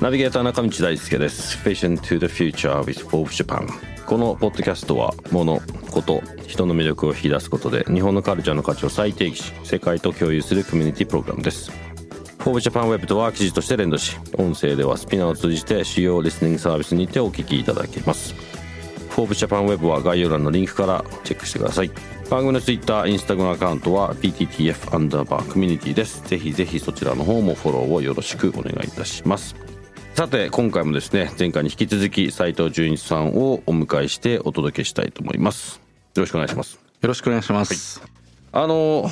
ナビゲーター中道大輔です。Vision to the Future with Forbes Japan このポッドキャストは物こと人の魅力を引き出すことで日本のカルチャーの価値を再定義し世界と共有するコミュニティプログラムです。 Forbes Japan Web とは記事として連動し音声では SPINEAR を通じて主要リスニングサービスにてお聞きいただけます。 Forbes Japan Web は概要欄のリンクからチェックしてください。番組の Twitter、インスタグラムアカウントは VTTF アンダーバーコミュニティです。ぜひぜひそちらの方もフォローをよろしくお願いいたします。さて今回もですね前回に引き続き斉藤純一さんをお迎えしてお届けしたいと思います。よろしくお願いします。よろしくお願いします、はい、あの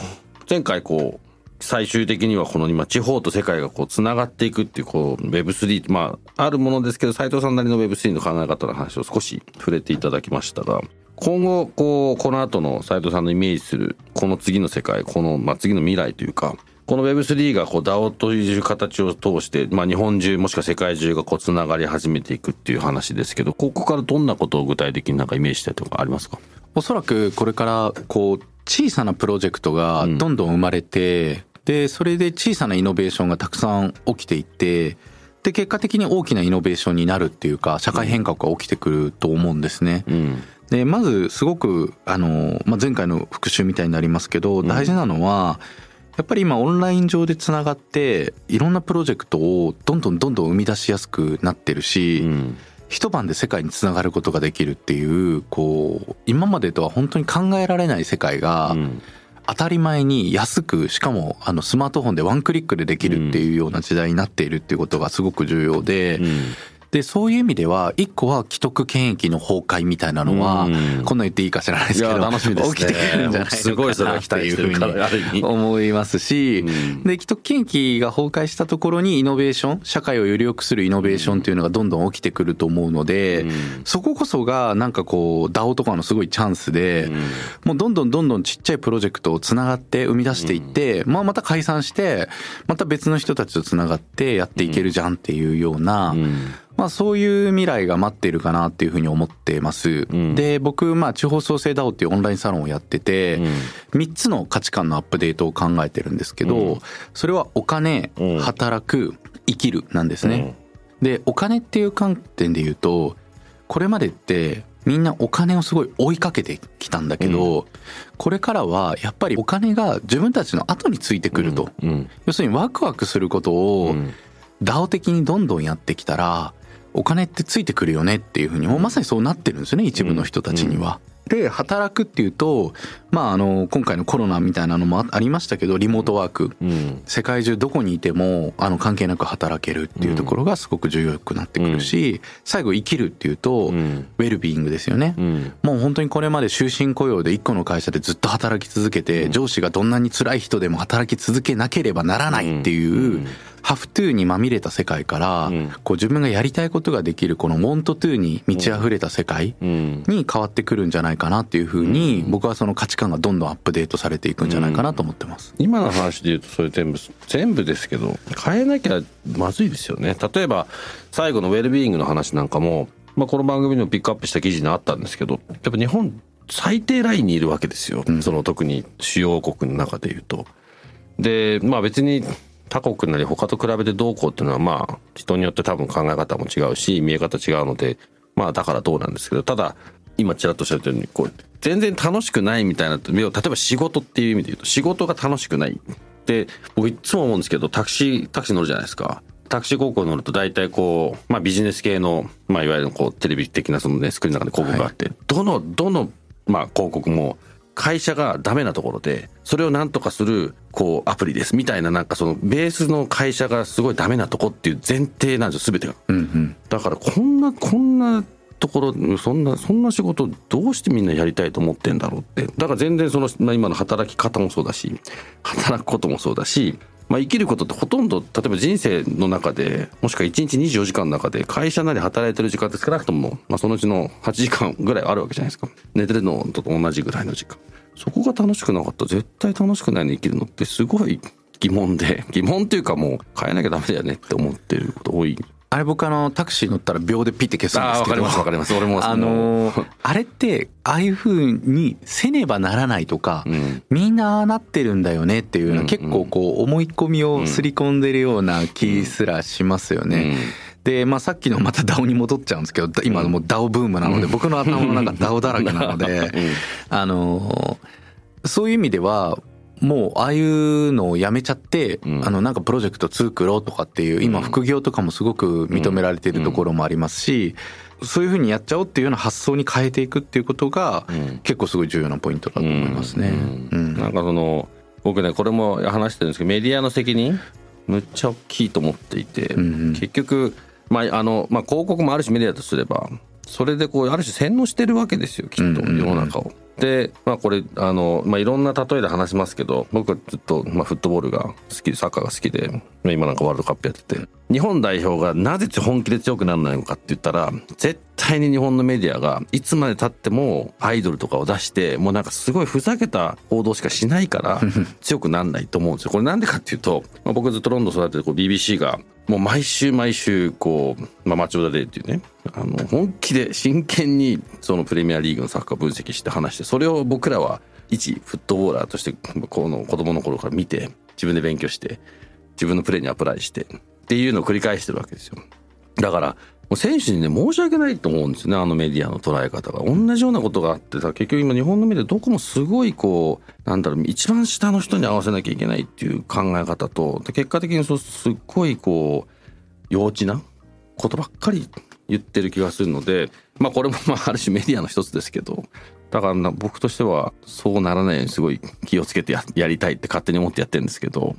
前回こう最終的にはこの今地方と世界がこうつながっていくっていうこう Web3 まああるものですけど斉藤さんなりの Web3 の考え方の話を少し触れていただきましたが今後こうこの後の斉藤さんのイメージするこの次の世界このまあ次の未来というかこの Web3 がこう DAO という形を通して、まあ、日本中もしくは世界中がこうつながり始めていくっていう話ですけどここからどんなことを具体的になんかイメージしたいとかありますか？おそらくこれからこう小さなプロジェクトがどんどん生まれて、うん、でそれで小さなイノベーションがたくさん起きていってで結果的に大きなイノベーションになるっていうか社会変革が起きてくると思うんですね。うんでまずすごくあの、まあ、前回の復習みたいになりますけど大事なのは、うんやっぱり今オンライン上でつながっていろんなプロジェクトをどんどんどんどん生み出しやすくなってるし、うん、一晩で世界につながることができるっていうこう今までとは本当に考えられない世界が、当たり前に安くしかもあのスマートフォンでワンクリックでできるっていうような時代になっているっていうことがすごく重要で、でそういう意味では一個は既得権益の崩壊みたいなのは、こんな言っていいか知らないですけど楽しみです、ね、起きてくるんじゃないすごいそれは期待してるから思いますし、うん、で既得権益が崩壊したところにイノベーション社会をより良くするイノベーションっていうのがどんどん起きてくると思うので、うん、そここそがなんかこう DAO とかのすごいチャンスで、うん、もうどんどんどんどんちっちゃいプロジェクトをつながって生み出していって、まあまた解散してまた別の人たちとつながってやっていけるじゃんっていうような、まあそういう未来が待っているかなっていうふうに思ってます。うん、で、僕、まあ地方創生 DAO っていうオンラインサロンをやってて、うん、3つの価値観のアップデートを考えてるんですけど、うん、それはお金、働く、生きるなんですね。で、お金っていう観点で言うと、これまでってみんなお金をすごい追いかけてきたんだけど、これからはやっぱりお金が自分たちの後についてくると。要するにワクワクすることを、DAO 的にどんどんやってきたら、お金ってついてくるよねっていうふうにもうまさにそうなってるんですよね一部の人たちには。で働くっていうと、まあ、あの今回のコロナみたいなのもありましたけどリモートワーク、うん、世界中どこにいてもあの関係なく働けるっていうところがすごく重要くなってくるし、うん、最後生きるっていうと、うん、ウェルビーイングですよね、もう本当にこれまで終身雇用で一個の会社でずっと働き続けて、上司がどんなに辛い人でも働き続けなければならないっていう、ハフトゥーにまみれた世界から、こう自分がやりたいことができるこのモントトゥーに満ち溢れた世界に変わってくるんじゃないかなっていうふうに、僕はその価値観がどんどんアップデートされていくんじゃないかなと思ってます。今の話で言うとそれ全部、全部ですけど、変えなきゃまずいですよね。例えば、最後のウェルビーイングの話なんかも、まあ、この番組にもピックアップした記事にあったんですけど、やっぱ日本最低ラインにいるわけですよ。うん、その特に主要国の中で言うと。で、まあ別に他国なり他と比べてどうこうっていうのはまあ人によって多分考え方も違うし見え方違うのでまあだからどうなんですけどただ今ちらっとおっしゃったようにこう全然楽しくないみたいな例えば仕事っていう意味で言うと仕事が楽しくないって僕いつも思うんですけどタクシータクシー乗るじゃないですか。タクシー広告乗ると大体こう、まあビジネス系の、まあいわゆるこうテレビ的なそのね、スクリーンの中で広告があって、はい、どの、どの、まあ広告も会社がダメなところで、それをなんとかする、こう、アプリです。みたいな、なんかその、ベースの会社がすごいダメなとこっていう前提なんですよ、すべてが。うんうん、だから、こんな、こんなところそんなそんな仕事どうしてみんなやりたいと思ってんだろうって。だから全然その、今の働き方もそうだし働くこともそうだしまあ、生きることってほとんど例えば人生の中でもしくは1日24時間の中で会社なり働いてる時間って少なくとも、まあ、そのうちの8時間ぐらいあるわけじゃないですか。寝てるのと同じぐらいの時間。そこが楽しくなかった。絶対楽しくないの生きるのってすごい疑問で疑問っていうかもう変えなきゃダメだよねって思ってること多い。あれ僕あのタクシー乗ったら秒でピッて消すんですけど。わかりますわかります。俺も。あのー、あれってああいう風にせねばならないとか、うん、みんなああなってるんだよねっていうのは結構こう思い込みをすり込んでるような気すらしますよね。うんうんで、まあ、さっきのまた DAO に戻っちゃうんですけど今もう DAO ブームなので、僕の頭の中 DAO だらけなので、あのそういう意味ではもうああいうのをやめちゃって、うん、あのなんかプロジェクト作ろうとかっていう今副業とかもすごく認められているところもありますし、そういうふうにやっちゃおうっていうような発想に変えていくっていうことが結構すごい重要なポイントだと思いますね。なんかその僕ねこれも話してるんですけどメディアの責任むっちゃ大きいと思っていて、うんうん、結局、まああのまあ、広告もあるしメディアとすればそれでこうある種洗脳してるわけですよきっと世の中を。で、まあこれ、あの、まあいろんな例えで話しますけど、僕はずっと、まあフットボールが好きで、サッカーが好きで、今なんかワールドカップやってて、日本代表がなぜ本気で強くならないのかって言ったら、絶対に日本のメディアがいつまで経ってもアイドルとかを出して、もうなんかすごいふざけた報道しかしないから 強くなんないと思うんですよ。これなんでかっていうと、まあ、僕ずっとロンドン育ててこう BBC がもう毎週毎週こう、まあ、マチョダデーっていうね、あの、本気で真剣にそのプレミアリーグのサッカー分析して話して、それを僕らは一フットボーラーとして、この子供の頃から見て、自分で勉強して、自分のプレーにアプライして、っていうのを繰り返してるわけですよ。だから、選手にね、申し訳ないと思うんですね、あのメディアの捉え方が。同じようなことがあってさ、結局今日本のメディアどこもすごいこう、なんだろう、一番下の人に合わせなきゃいけないっていう考え方と、で結果的にそうすっごいこう、幼稚なことばっかり言ってる気がするので、まあこれもまあ ある種メディアの一つですけど、だから僕としてはそうならないようにすごい気をつけてやりたいって勝手に思ってやってるんですけど、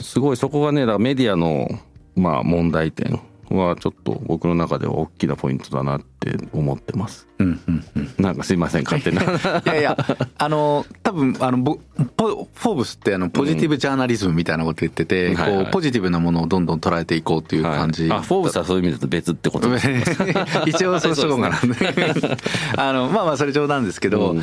すごいそこがねだからメディアのまあ問題点はちょっと僕の中では大きなポイントだなって思ってます。うんうんうん、なんかすいません勝手な。いやいやあの多分あのフォーブスってあのポジティブジャーナリズムみたいなこと言ってて、うんこうポジティブなものをどんどん捉えていこうっていう感じ。はい、あフォーブスはそういう意味だと別ってことです 一応そうしようかな。あのまあまあそれ冗談ですけど、うん、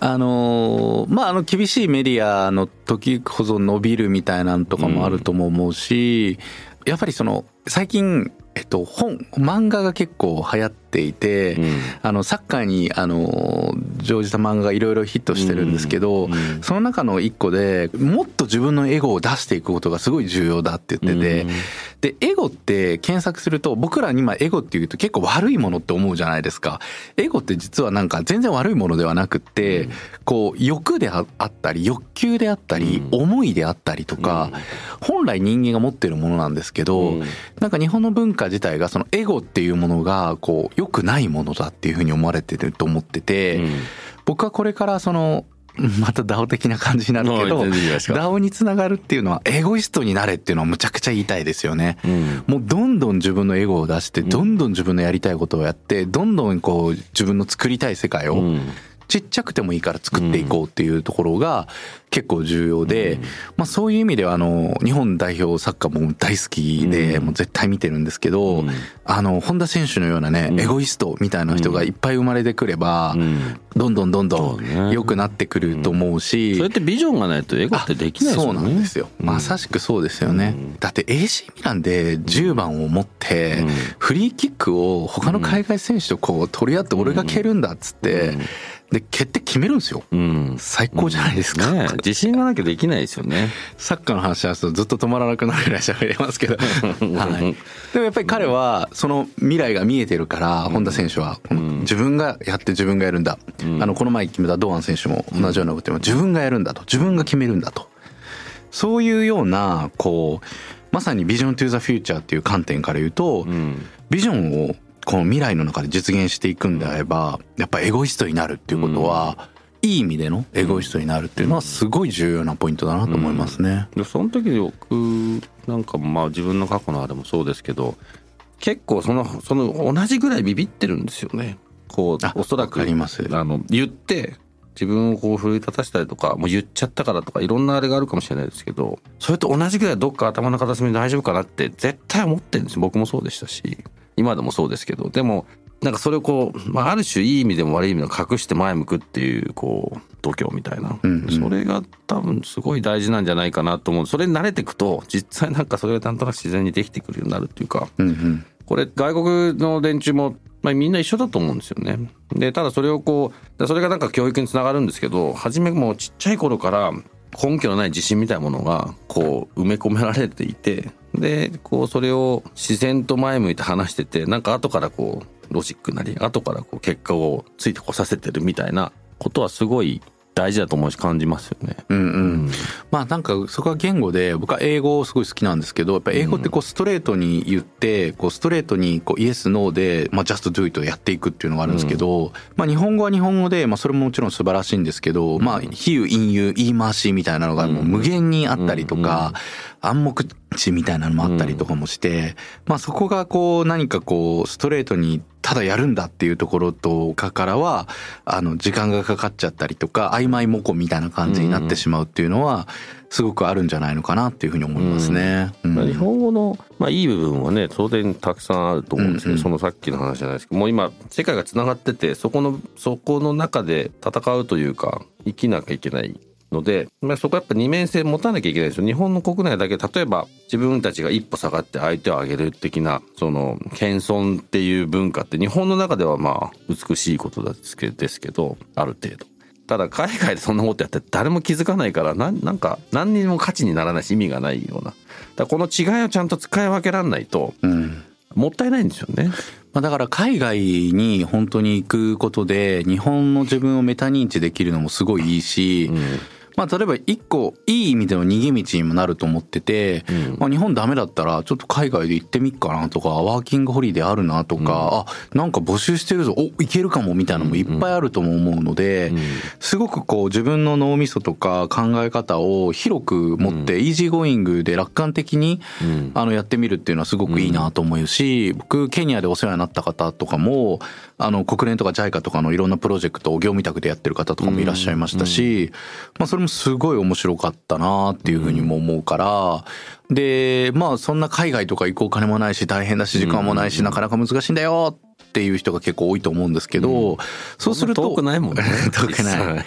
あのまああの厳しいメディアの時ほど伸びるみたいなんとかもあるとも思うし。やっぱりその最近えっと、本漫画が結構流行っていて、うん、あのサッカーにあの乗じた漫画がいろいろヒットしてるんですけど、その中の一個でもっと自分のエゴを出していくことがすごい重要だって言ってて、でエゴって検索すると僕らに今エゴっていうと結構悪いものって思うじゃないですか。エゴって実はなんか全然悪いものではなくって、こう欲であったり欲求であったり、思いであったりとか、本来人間が持ってるものなんですけど、なんか日本の文化自体がそのエゴっていうものがこう良くないものだっていうふうに思われてると思ってて、うん、僕はこれからその また DAO 的な感じになるけど DAO につながるっていうのはエゴイストになれっていうのはむちゃくちゃ言いたいですよね、うん、もうどんどん自分のエゴを出してどんどん自分のやりたいことをやってどんどんこう自分の作りたい世界をちっちゃくてもいいから作っていこうっていうところが結構重要で、まあそういう意味ではあの、日本代表サッカーも大好きで、もう絶対見てるんですけど、あの、本田選手のようなね、エゴイストみたいな人がいっぱい生まれてくれば、どんどんどんどん良くなってくると思うし。それってビジョンがないとエゴってできないですよね。そうなんですよ。まさしくそうですよね。だって AC ミランで10番を持って、フリーキックを他の海外選手とこう取り合って俺が蹴るんだっつって、で、決定決めるんですよ。うん、最高じゃないですか、うんね、自信がなきゃできないですよね。サッカーの話しますとずっと止まらなくなるぐらい喋れますけど。はい。でもやっぱり彼は、その未来が見えてるから、本田選手は、自分がやって自分がやるんだ。あの、この前決めた堂安選手も同じようなことでも、自分がやるんだと。自分が決めるんだと。そういうような、こう、まさにビジョントゥザフューチャーっていう観点から言うと、ビジョンをこの未来の中で実現していくんであればやっぱエゴイストになるっていうことは、うん、いい意味でのエゴイストになるっていうのはすごい重要なポイントだなと思いますね。うん、その時に僕なんかまあ自分の過去のあれもそうですけど結構そのその同じぐらいビビってるんですよね。こうあおそらくわかりますあの言って自分をこう奮い立たせたりとかもう言っちゃったからとかいろんなあれがあるかもしれないですけどそれと同じぐらいどっか頭の片隅で大丈夫かなって絶対思ってるんです僕もそうでしたし今でもそうですけどでもなんかそれをこう、まあ、ある種いい意味でも悪い意味でも隠して前向くっていうこう度胸みたいな、うんうん。それが多分すごい大事なんじゃないかなと思う。それに慣れていくと実際なんかそれがなんとなく自然にできてくるようになるっていうかうんうん。これ外国の連中も、まあ、みんな一緒だと思うんですよね。でただそれをこうそれがなんか教育につながるんですけど初めもうちっちゃい頃から根拠のない自信みたいなものがこう埋め込められていてでこうそれを自然と前向いて話しててなんか後からこうロジックなり後からこう結果をついてこさせてるみたいなことはすごい大事だと思うし感じますよね。うんうん。うんまあなんかそこは言語で僕は英語すごい好きなんですけどやっぱ英語ってこうストレートに言ってこうストレートにこうイエスノーでまあ just do it をやっていくっていうのがあるんですけどまあ日本語は日本語でまあそれももちろん素晴らしいんですけどまあ比喩隠喩言い回しみたいなのがもう無限にあったりとか暗黙知みたいなのもあったりとかもしてまあそこがこう何かこうストレートにただやるんだっていうところとかからはあの時間がかかっちゃったりとか曖昧模倣みたいな感じになってしまうっていうのはすごくあるんじゃないのかなっていうふうに思いますね。うん。まあ日本語の、まあ、いい部分はね当然たくさんあると思うんですけど、うん。うんそのさっきの話じゃないですけどもう今世界がつながっててそこのそこの中で戦うというか生きなきゃいけないので、まあ、そこはやっぱ二面性持たなきゃいけないですよ日本の国内だけ例えば自分たちが一歩下がって相手を上げる的なその謙遜っていう文化って日本の中ではまあ美しいことですけですけどある程度。ただ海外でそんなことやって誰も気づかないからなんなんか何にも価値にならないし意味がないようなだからこの違いをちゃんと使い分けられないとうんもったいないんですよね。まあ、だから海外に本当に行くことで日本の自分をメタ認知できるのもすごいいいし、まあ例えば一個いい意味での逃げ道にもなると思ってて、うん。まあ日本ダメだったらちょっと海外で行ってみっかなとかワーキングホリデーあるなとか、あなんか募集してるぞお行けるかもみたいなのもいっぱいあるとも思うので、すごくこう自分の脳みそとか考え方を広く持って、 easy going で楽観的にうん。あのやってみるっていうのはすごくいいなと思うし、僕ケニアでお世話になった方とかもあの国連とか JICA とかのいろんなプロジェクトを業務委託でやってる方とかもいらっしゃいましたし、まあそれもすごい面白かったなっていうふうにも思うから、でまあそんな海外とか行くお金もないし大変だし時間もないしなかなか難しいんだよっていう人が結構多いと思うんですけど、そうすると遠くないもんね。遠くない。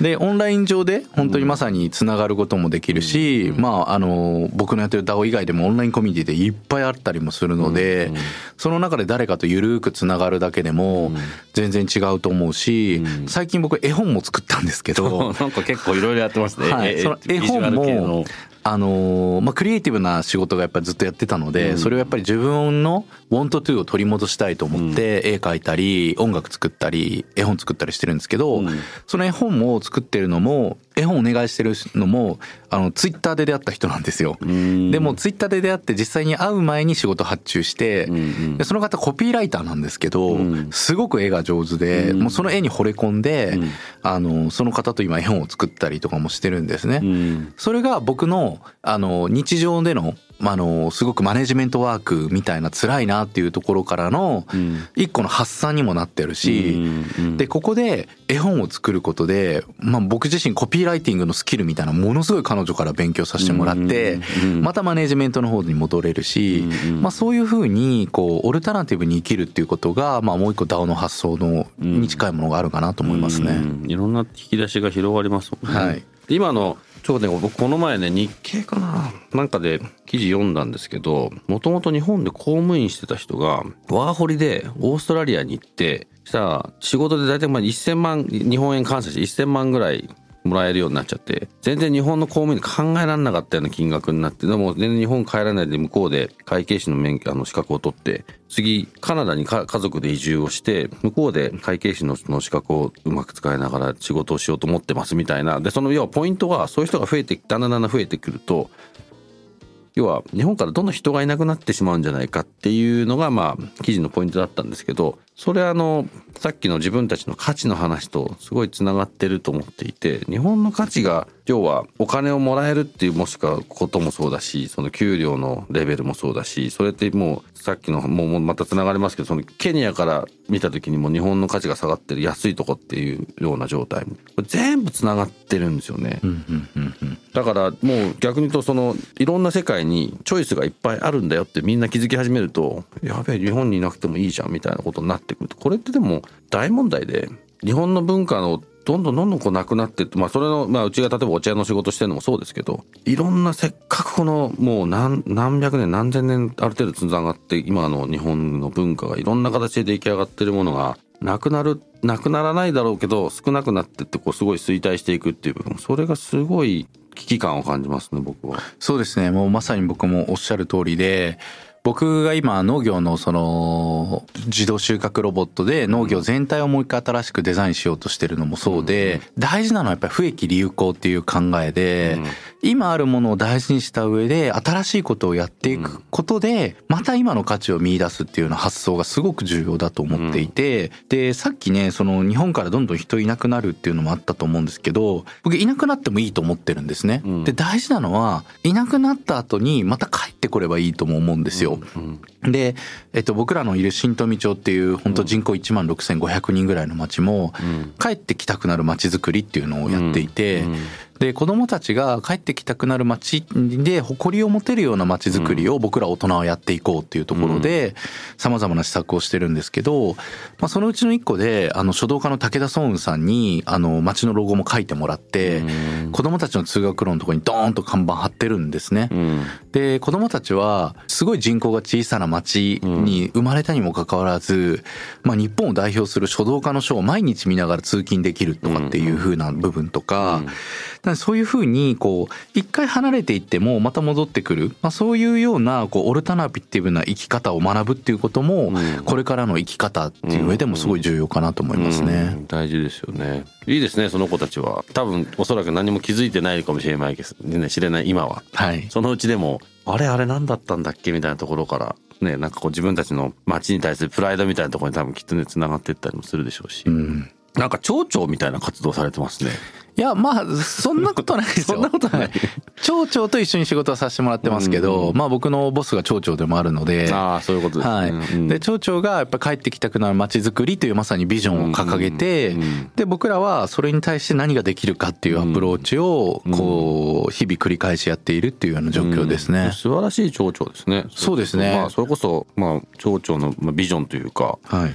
でオンライン上で本当にまさにつながることもできるし、まああの僕のやってる DAO 以外でもオンラインコミュニティでいっぱいあったりもするので、その中で誰かとゆるくつながるだけでも全然違うと思うし、最近僕絵本も作ったんですけど、なんか結構いろいろやってますね。えはい。その絵本もあのーまあ、クリエイティブな仕事がやっぱりずっとやってたので、それをやっぱり自分の want to を取り戻したいと思って絵描いたり音楽作ったり絵本作ったりしてるんですけど、うん。その絵本を作ってるのも絵本お願いしてるのもあのツイッターで出会った人なんですよ。ん。でもツイッターで出会って実際に会う前に仕事発注して、うんうん。でその方コピーライターなんですけど、うん。すごく絵が上手で、うん。もうその絵に惚れ込んで、うん。あのその方と今絵本を作ったりとかもしてるんですね。うん。それが僕のあの日常でのまああのすごくマネジメントワークみたいな辛いなっていうところからのうん。一個の発散にもなってるし、うんでここで絵本を作ることで、まあ、僕自身コピーライティングのスキルみたいなものすごい彼女から勉強させてもらって、うんまたマネジメントの方に戻れるし、うんまあ、そういうふうにこうオルタナティブに生きるっていうことが、まあ、もう一個 DAO の発想のに近いものがあるかなと思いますね。うん。いろんな引き出しが広がりますもんね。はい。で今のちょうどね僕この前ね日経かな。なんかで記事読んだんですけどもともと日本で公務員してた人がワーホリでオーストラリアに行ってしたら仕事で大体まあ1000万日本円換算して1000万ぐらいもらえるようになっちゃって全然日本の公務員考えられなかったような金額になってでも全然日本帰らないで向こうで会計士の免許あの資格を取って次カナダに家族で移住をして向こうで会計士のの資格をうまく使いながら仕事をしようと思ってますみたいな。でその要はポイントはそういう人が増えてだんだんだんだん増えてくると要は日本からどんどん人がいなくなってしまうんじゃないかっていうのがまあ記事のポイントだったんですけどそれあのさっきの自分たちの価値の話とすごいつながってると思っていて日本の価値が要はお金をもらえるっていうもしくはこともそうだしその給料のレベルもそうだしそれってもうさっきのもうまたつながりますけどそのケニアから見た時にも日本の価値が下がってる安いとこっていうような状態全部つながってるんですよね。だからもう逆に言うとそのいろんな世界にチョイスがいっぱいあるんだよってみんな気づき始めるとやべえ日本にいなくてもいいじゃんみたいなことになってくるとこれってでも大問題で日本の文化のどんどんどんどんこうなくなってって、まあそれの、まあうちが例えばお茶屋の仕事してるのもそうですけど、いろんなせっかくこのもう何、何百年何千年ある程度つながって、今の日本の文化がいろんな形で出来上がってるものが、なくなる、なくならないだろうけど、少なくなってって、こうすごい衰退していくっていう部分、それがすごい危機感を感じますね、僕は。そうですね。もうまさに僕もおっしゃる通りで、僕が今農業のその自動収穫ロボットで農業全体をもう一回新しくデザインしようとしてるのもそうで、大事なのはやっぱり不益利有効っていう考えで、今あるものを大事にした上で新しいことをやっていくことで、また今の価値を見出すっていうような発想がすごく重要だと思っていて、で、さっきね、その日本からどんどん人いなくなるっていうのもあったと思うんですけど、僕いなくなってもいいと思ってるんですね。で、大事なのは、いなくなった後にまた帰ってこればいいとも思うんですよ。で、えっと、僕らのいる新富町っていう本当人口1万6500人ぐらいの町も、帰ってきたくなる町づくりっていうのをやっていて、で子どもたちが帰ってきたくなる街で誇りを持てるような街づくりを僕ら大人はやっていこうっていうところでさまざまな施策をしてるんですけど、まあ、そのうちの一個であの書道家の武田壮雲さんにあの街のロゴも書いてもらって子どもたちの通学路のところにドーンと看板貼ってるんですね。で子どもたちはすごい人口が小さな町に生まれたにもかかわらず、まあ、日本を代表する書道家の書を毎日見ながら通勤できるとかっていう風な部分とか。そういうふうにこう一回離れていってもまた戻ってくる、まあ、そういうようなこうオルタナティブな生き方を学ぶっていうことも、これからの生き方っていう上でもすごい重要かなと思いますね。大事ですよね。いいですねその子たちは多分おそらく何も気づいてないかもしれないですね知れない今は。はい、そのうちでもあれあれ何だったんだっけみたいなところからねなんかこう自分たちの街に対するプライドみたいなところに多分きっとねつながっていったりもするでしょうし。うんなんか町長みたいな活動されてますね。いや、まあ、そんなことないですよ。そんなことない。町長と一緒に仕事はさせてもらってますけど、まあ僕のボスが町長でもあるので。ああ、そういうことですね。はい。で、町長がやっぱ帰ってきたくなる街づくりというまさにビジョンを掲げて、で、僕らはそれに対して何ができるかっていうアプローチを、こう、日々繰り返しやっているっていうような状況ですね。素晴らしい町長ですね。そうですね。まあ、それこそ、まあ、町長のビジョンというか、はい。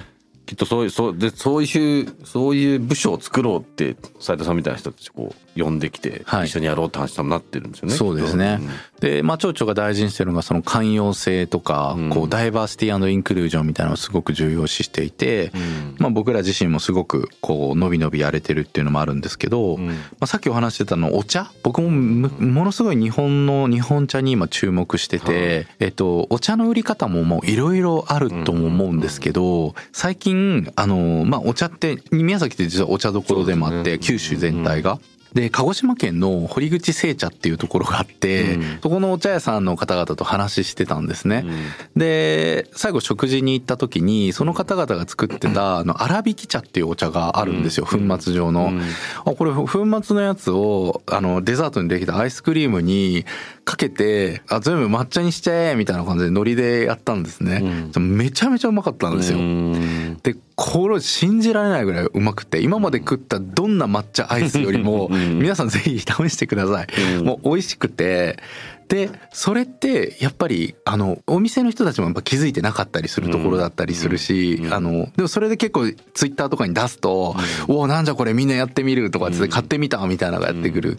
きっとそういうそうでそういうそういう部署を作ろうって斉藤さんみたいな人たちこう呼んできて、一緒にやろうって話になってるんですよね。そうですね。うん、で、まあ町長が大事にしてるのがその寛容性とか、うん、こうダイバーシティインクルージョンみたいなのをすごく重要視していて、うん、まあ僕ら自身もすごくこう伸び伸びやれてるっていうのもあるんですけど、まあさっきお話してたのお茶？僕もものすごい日本の日本茶に今注目してて、えっとお茶の売り方ももういろいろあるとも思うんですけど、最近あのまあお茶って宮崎って実はお茶どころでもあって、九州全体が。で、鹿児島県の堀口製茶っていうところがあって、うん、そこのお茶屋さんの方々と話してたんですね。うん、で、最後食事に行った時に、その方々が作ってた、あの、粗挽き茶っていうお茶があるんですよ、粉末状の。あ、これ粉末のやつを、あの、デザートにできたアイスクリームにかけて、あ、全部抹茶にしちゃえみたいな感じでノリでやったんですね。うん、めちゃめちゃうまかったんですよ。で、これ信じられないぐらいうまくて、今まで食ったどんな抹茶アイスよりも、皆さんぜひ試してください。もう美味しくて、でそれってやっぱりあのお店の人たちもやっぱ気づいてなかったりするところだったりするし、あのでもそれで結構ツイッターとかに出すと「おおなんじゃこれみんなやってみる」とかって買ってみたみたいなのがやってくる、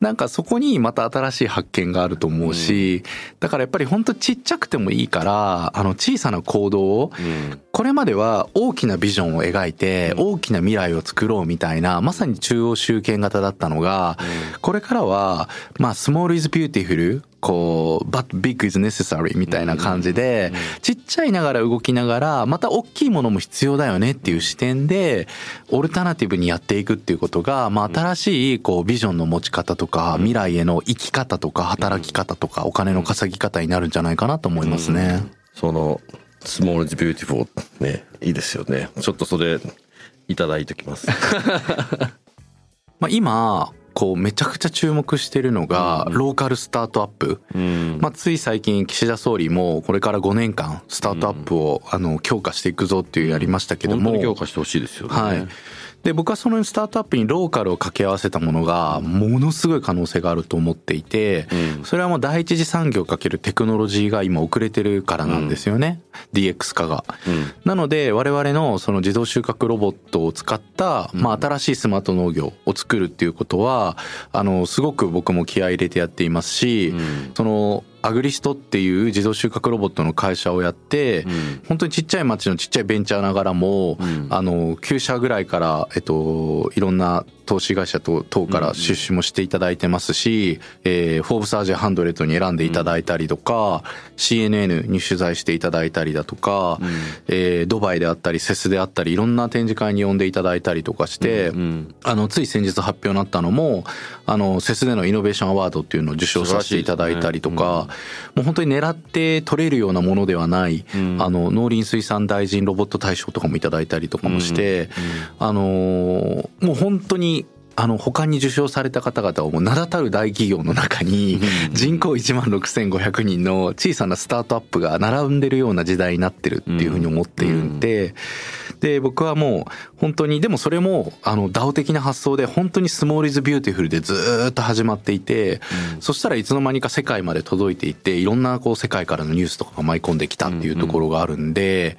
なんかそこにまた新しい発見があると思うし、だからやっぱり本当ちっちゃくてもいいからあの小さな行動を、これまでは大きなビジョンを描いて大きな未来を作ろうみたいなまさに中央集権型だったのが、これからはまあ small is beautiful こう、but big is necessary みたいな感じで、ちっちゃいながら動きながら、また大きいものも必要だよねっていう視点で、オルタナティブにやっていくっていうことが、まあ新しいこうビジョンの持ち方とか、未来への生き方とか、働き方とか、お金の稼ぎ方になるんじゃないかなと思いますね。その、 small is beautiful ね、いいですよね。ちょっとそれ、いただいておきます。まあ今、こうめちゃくちゃ注目してるのがローカルスタートアップ、うんまあ、つい最近岸田総理もこれから5年間スタートアップをあの強化していくぞっていうやりましたけども本当に強化してほしいですよね。はい。で、僕はそのスタートアップにローカルを掛け合わせたものが、ものすごい可能性があると思っていて、うん。それはもう第一次産業かけるテクノロジーが今遅れてるからなんですよね。DX 化が。うん。なので、我々のその自動収穫ロボットを使った、まあ新しいスマート農業を作るっていうことは、あの、すごく僕も気合い入れてやっていますし、うん。その、アグリストっていう自動収穫ロボットの会社をやって、うん。本当にちっちゃい町のちっちゃいベンチャーながらも、うん。あの9社ぐらいから、えっと、いろんな投資会社等等から出資もしていただいてますし、えーフォーブスアジアハンドレットに選んでいただいたりとか、CNN に取材していただいたりだとか、えードバイであったりセスであったりいろんな展示会に呼んでいただいたりとかして、うんあのつい先日発表になったのもあのセスでのイノベーションアワードっていうのを受賞させていただいたりとか、もう本当に狙って取れるようなものではない、ん。あの農林水産大臣ロボット大賞とかもいただいたりとかもして、あのーもう本当にあの他に受賞された方々はもう名だたる大企業の中に人口1万6500人の小さなスタートアップが並んでるような時代になってるっていうふうに思っているんで、で僕はもう本当にでもそれもあの DAO 的な発想で本当に small is beautiful でずーっと始まっていて、そしたらいつの間にか世界まで届いていっていろんなこう世界からのニュースとかが舞い込んできたっていうところがあるんで。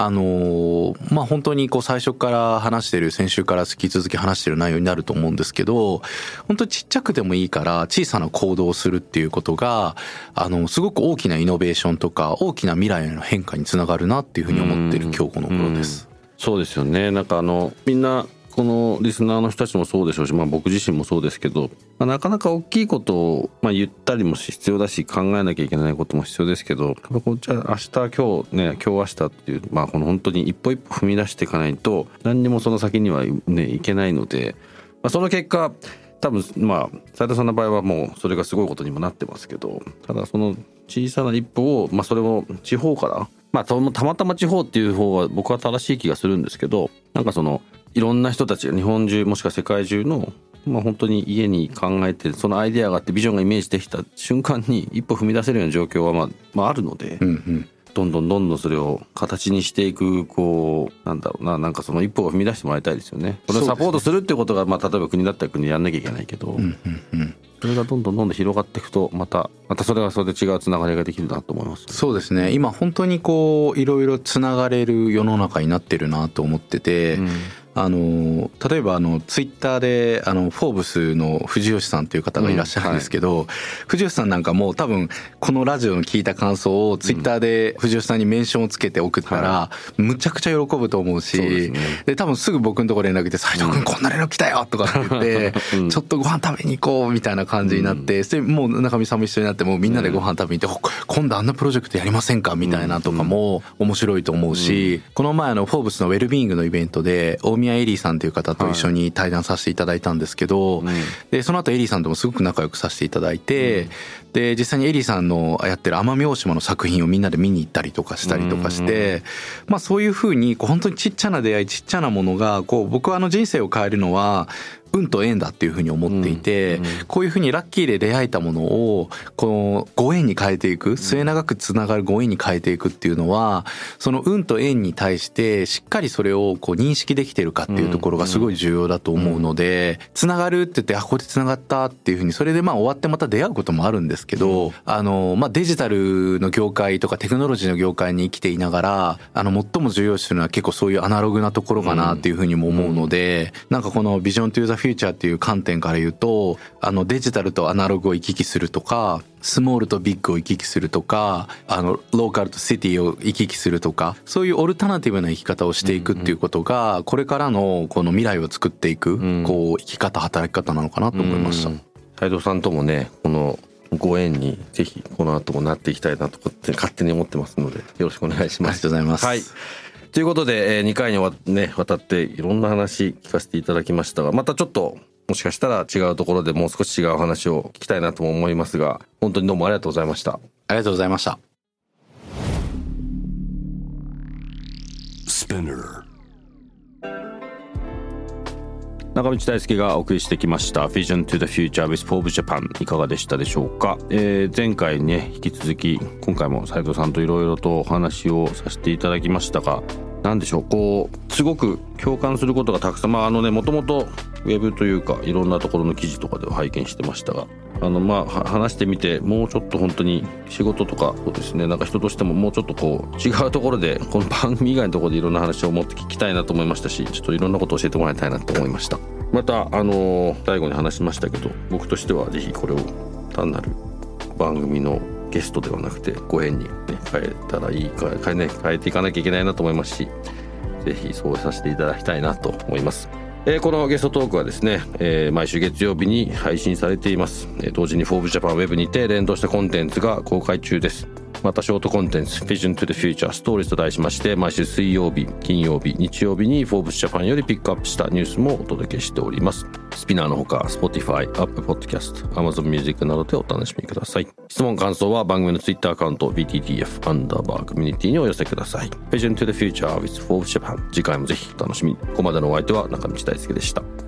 あのーまあ、本当にこう最初から話してる、先週から引き続き話してる内容になると思うんですけど、本当にちっちゃくてもいいから小さな行動をするっていうことが、あの、すごく大きなイノベーションとか大きな未来への変化につながるなっていうふうに思ってる今日この頃です。そうですよねなんかあのみんなこのリスナーの人たちもそうでしょうし、まあ、僕自身もそうですけど、まあ、なかなか大きいことを、まあ、言ったりも必要だし考えなきゃいけないことも必要ですけどやっぱこうじゃ明日今日ね今日明日っていう、まあ、この本当に一歩一歩踏み出していかないと何にもその先にはねいけないので、まあ、その結果多分まあ斉藤さんの場合はもうそれがすごいことにもなってますけどただその小さな一歩を、まあ、それも地方からまあたまたま地方っていう方が僕は正しい気がするんですけどなんかそのいろんな人たちが日本中もしくは世界中のまあ本当に家に考えてそのアイデアがあってビジョンがイメージできた瞬間に一歩踏み出せるような状況はまあ、まあ、あるので、うんうん。どんどんどんどんそれを形にしていくこうなんだろうななんかその一歩を踏み出してもらいたいですよね。それをサポートするってことが、まあ、例えば国だったら国でやんなきゃいけないけど、うんうんうん。それがどんどんどんどん広がっていくとまたまたそれはそれで違うつながりができるなと思います。そうですね。今本当にこう、いろいろつながれる世の中になってるなと思ってて、うんあの例えばあのツイッターであのフォーブスの藤吉さんという方がいらっしゃるんですけど、藤吉さんなんかもう多分このラジオの聞いた感想をツイッターで藤吉さんにメンションをつけて送ったら、むちゃくちゃ喜ぶと思うしそうですね。で多分すぐ僕のところ連絡来て「斉藤君こんな連絡来たよ!」とかって言って、うん。ちょっとご飯食べに行こうみたいな感じになって、でもう中見さんも一緒になってもうみんなでご飯食べに行って、ほ今度あんなプロジェクトやりませんかみたいなとかも面白いと思うし、この前あのフォーブスのウェルビーイングのイベントで大宮エリーさんという方と一緒に対談させていただいたんですけど、でその後エリーさんともすごく仲良くさせていただいて、で実際にエリーさんのやってる奄美大島の作品をみんなで見に行ったりとかしたりとかして、まあそういうふうにこう本当にちっちゃな出会いちっちゃなものがこう僕はあの人生を変えるのは運と縁だっていうふうに思っていて、こういうふうにラッキーで出会えたものをこのご縁に変えていく末永くつながるご縁に変えていくっていうのはその運と縁に対してしっかりそれをこう認識できてるかっていうところがすごい重要だと思うのでつながるって言ってあここでつながったっていうふうにそれでまあ終わってまた出会うこともあるんですけどあのまあデジタルの業界とかテクノロジーの業界に生きていながらあの最も重要視するのは結構そういうアナログなところかなっていうふうにも思うのでなんかこのビジョントゥザフューチャーっていう観点から言うとあのデジタルとアナログを行き来するとかスモールとビッグを行き来するとかあのローカルとシティを行き来するとかそういうオルタナティブな生き方をしていくっていうことがこれからのこの未来を作っていくんこう生き方働き方なのかなと思いました。斉藤さんともねこのご縁にぜひこの後もなっていきたいなとかって勝手に思ってますのでよろしくお願いしありがます。とうございます。はい。ということで、え2回にわ,、ね、わたっていろんな話聞かせていただきましたがまたちょっともしかしたら違うところでもう少し違う話を聞きたいなとも思いますが本当にどうもありがとうございました。ありがとうございました。Spinner. 中道大輔がお送りしてきました Vision to the Future with Forbes Japan いかがでしたでしょうか、えー、前回ね引き続き今回も斉藤さんといろいろとお話をさせていただきましたが何でしょうこうすごく共感することがたくさんまああのねもともとウェブというかいろんなところの記事とかでは拝見してましたがあのまあ話してみてもうちょっと本当に仕事とかそうですねなんか人としてももうちょっとこう違うところでこの番組以外のところでいろんな話をもっと聞きたいなと思いましたしちょっといろんなことを教えてもらいたいなと思いました。またあの最後に話しましたけど僕としては是非これを単なる番組のゲストではなくてご縁に、ね、変えたらいいか変え,、ね、変えていかなきゃいけないなと思いますし是非そうさせていただきたいなと思います。えー、このゲストトークはですね、えー、毎週月曜日に配信されています、えー、同時に「フォーブジャパンウェブにて連動したコンテンツが公開中です。またショートコンテンツ Vision to the Future Stories と題しまして毎週水曜日金曜日日曜日に Forbes Japan よりピックアップしたニュースもお届けしております。スピナーのほか Spotify、Apple Podcast、Amazon Music などでお楽しみください質問感想は番組の Twitter アカウント BTTF アンダーバーコミュニティにお寄せください。Vision to the Future with Forbes Japan 次回もぜひお楽しみここまでのお相手は中道大輔でした。